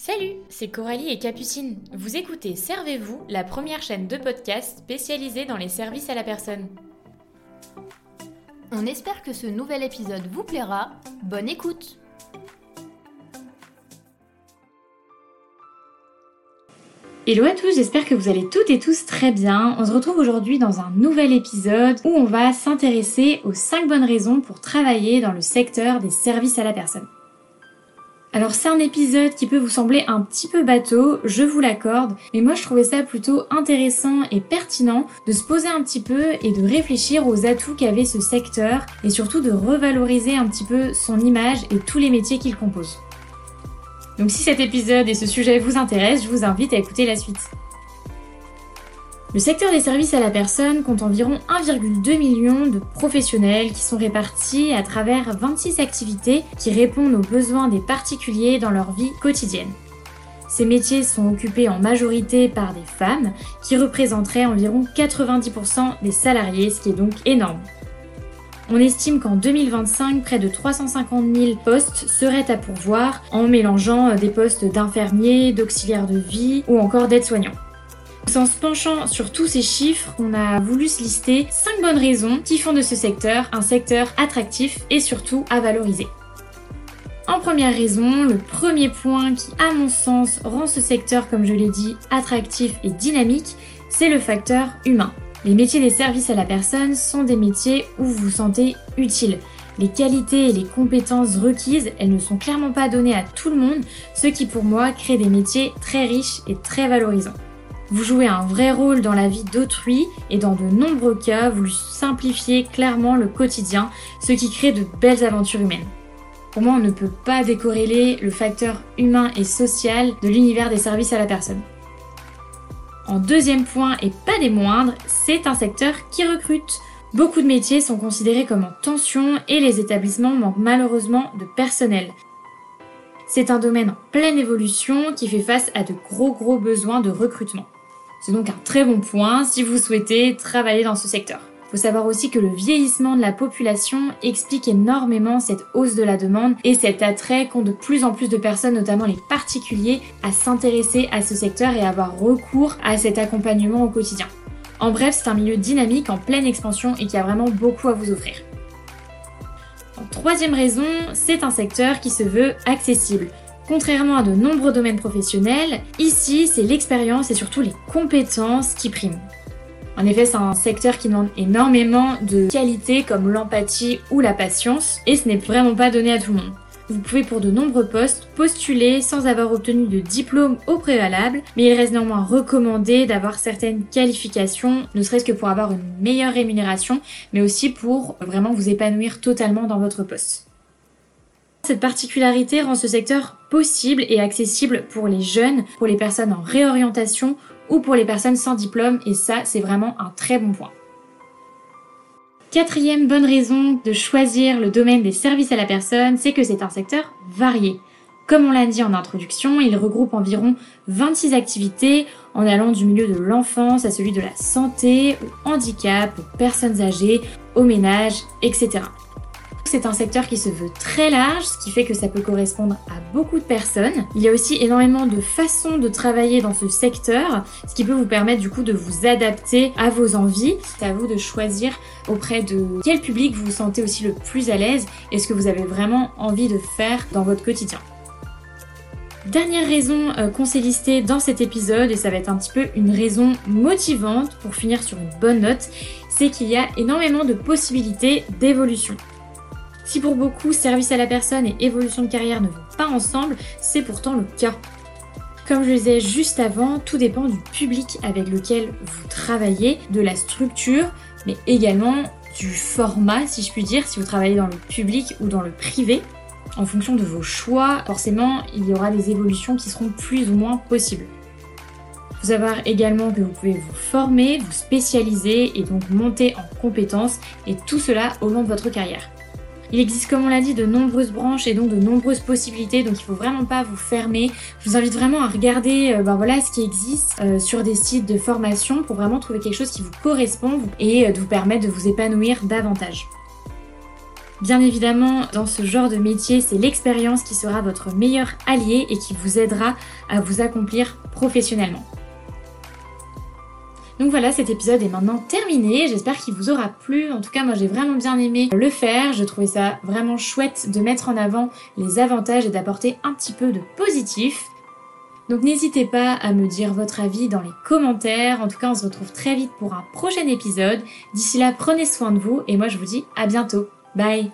Salut, c'est Coralie et Capucine. Vous écoutez Servez-vous, la première chaîne de podcast spécialisée dans les services à la personne. On espère que ce nouvel épisode vous plaira. Bonne écoute Hello à tous, j'espère que vous allez toutes et tous très bien. On se retrouve aujourd'hui dans un nouvel épisode où on va s'intéresser aux 5 bonnes raisons pour travailler dans le secteur des services à la personne. Alors c'est un épisode qui peut vous sembler un petit peu bateau, je vous l'accorde, mais moi je trouvais ça plutôt intéressant et pertinent de se poser un petit peu et de réfléchir aux atouts qu'avait ce secteur et surtout de revaloriser un petit peu son image et tous les métiers qu'il compose. Donc si cet épisode et ce sujet vous intéressent, je vous invite à écouter la suite. Le secteur des services à la personne compte environ 1,2 million de professionnels qui sont répartis à travers 26 activités qui répondent aux besoins des particuliers dans leur vie quotidienne. Ces métiers sont occupés en majorité par des femmes qui représenteraient environ 90% des salariés, ce qui est donc énorme. On estime qu'en 2025, près de 350 000 postes seraient à pourvoir en mélangeant des postes d'infirmiers, d'auxiliaires de vie ou encore d'aides-soignants. En se penchant sur tous ces chiffres, on a voulu se lister 5 bonnes raisons qui font de ce secteur un secteur attractif et surtout à valoriser. En première raison, le premier point qui, à mon sens, rend ce secteur, comme je l'ai dit, attractif et dynamique, c'est le facteur humain. Les métiers des services à la personne sont des métiers où vous vous sentez utile. Les qualités et les compétences requises, elles ne sont clairement pas données à tout le monde, ce qui pour moi crée des métiers très riches et très valorisants. Vous jouez un vrai rôle dans la vie d'autrui et dans de nombreux cas, vous simplifiez clairement le quotidien, ce qui crée de belles aventures humaines. Pour moi, on ne peut pas décorréler le facteur humain et social de l'univers des services à la personne. En deuxième point, et pas des moindres, c'est un secteur qui recrute. Beaucoup de métiers sont considérés comme en tension et les établissements manquent malheureusement de personnel. C'est un domaine en pleine évolution qui fait face à de gros gros besoins de recrutement. C'est donc un très bon point si vous souhaitez travailler dans ce secteur. Il faut savoir aussi que le vieillissement de la population explique énormément cette hausse de la demande et cet attrait qu'ont de plus en plus de personnes, notamment les particuliers, à s'intéresser à ce secteur et avoir recours à cet accompagnement au quotidien. En bref, c'est un milieu dynamique en pleine expansion et qui a vraiment beaucoup à vous offrir. Troisième raison, c'est un secteur qui se veut accessible. Contrairement à de nombreux domaines professionnels, ici c'est l'expérience et surtout les compétences qui priment. En effet, c'est un secteur qui demande énormément de qualités comme l'empathie ou la patience, et ce n'est vraiment pas donné à tout le monde. Vous pouvez pour de nombreux postes postuler sans avoir obtenu de diplôme au préalable, mais il reste néanmoins recommandé d'avoir certaines qualifications, ne serait-ce que pour avoir une meilleure rémunération, mais aussi pour vraiment vous épanouir totalement dans votre poste. Cette particularité rend ce secteur possible et accessible pour les jeunes, pour les personnes en réorientation ou pour les personnes sans diplôme et ça c'est vraiment un très bon point. Quatrième bonne raison de choisir le domaine des services à la personne, c'est que c'est un secteur varié. Comme on l'a dit en introduction, il regroupe environ 26 activités en allant du milieu de l'enfance à celui de la santé, au handicap, aux personnes âgées, au ménage, etc. C'est un secteur qui se veut très large, ce qui fait que ça peut correspondre à beaucoup de personnes. Il y a aussi énormément de façons de travailler dans ce secteur, ce qui peut vous permettre du coup de vous adapter à vos envies. C'est à vous de choisir auprès de quel public vous vous sentez aussi le plus à l'aise et ce que vous avez vraiment envie de faire dans votre quotidien. Dernière raison euh, qu'on s'est listée dans cet épisode, et ça va être un petit peu une raison motivante pour finir sur une bonne note, c'est qu'il y a énormément de possibilités d'évolution. Si pour beaucoup, service à la personne et évolution de carrière ne vont pas ensemble, c'est pourtant le cas. Comme je le disais juste avant, tout dépend du public avec lequel vous travaillez, de la structure, mais également du format, si je puis dire, si vous travaillez dans le public ou dans le privé. En fonction de vos choix, forcément, il y aura des évolutions qui seront plus ou moins possibles. Il faut savoir également que vous pouvez vous former, vous spécialiser et donc monter en compétences, et tout cela au long de votre carrière. Il existe, comme on l'a dit, de nombreuses branches et donc de nombreuses possibilités, donc il faut vraiment pas vous fermer. Je vous invite vraiment à regarder ben ce qui existe euh, sur des sites de formation pour vraiment trouver quelque chose qui vous correspond et euh, de vous permettre de vous épanouir davantage. Bien évidemment, dans ce genre de métier, c'est l'expérience qui sera votre meilleur allié et qui vous aidera à vous accomplir professionnellement. Donc voilà, cet épisode est maintenant terminé. J'espère qu'il vous aura plu. En tout cas, moi j'ai vraiment bien aimé le faire. Je trouvais ça vraiment chouette de mettre en avant les avantages et d'apporter un petit peu de positif. Donc n'hésitez pas à me dire votre avis dans les commentaires. En tout cas, on se retrouve très vite pour un prochain épisode. D'ici là, prenez soin de vous et moi je vous dis à bientôt. Bye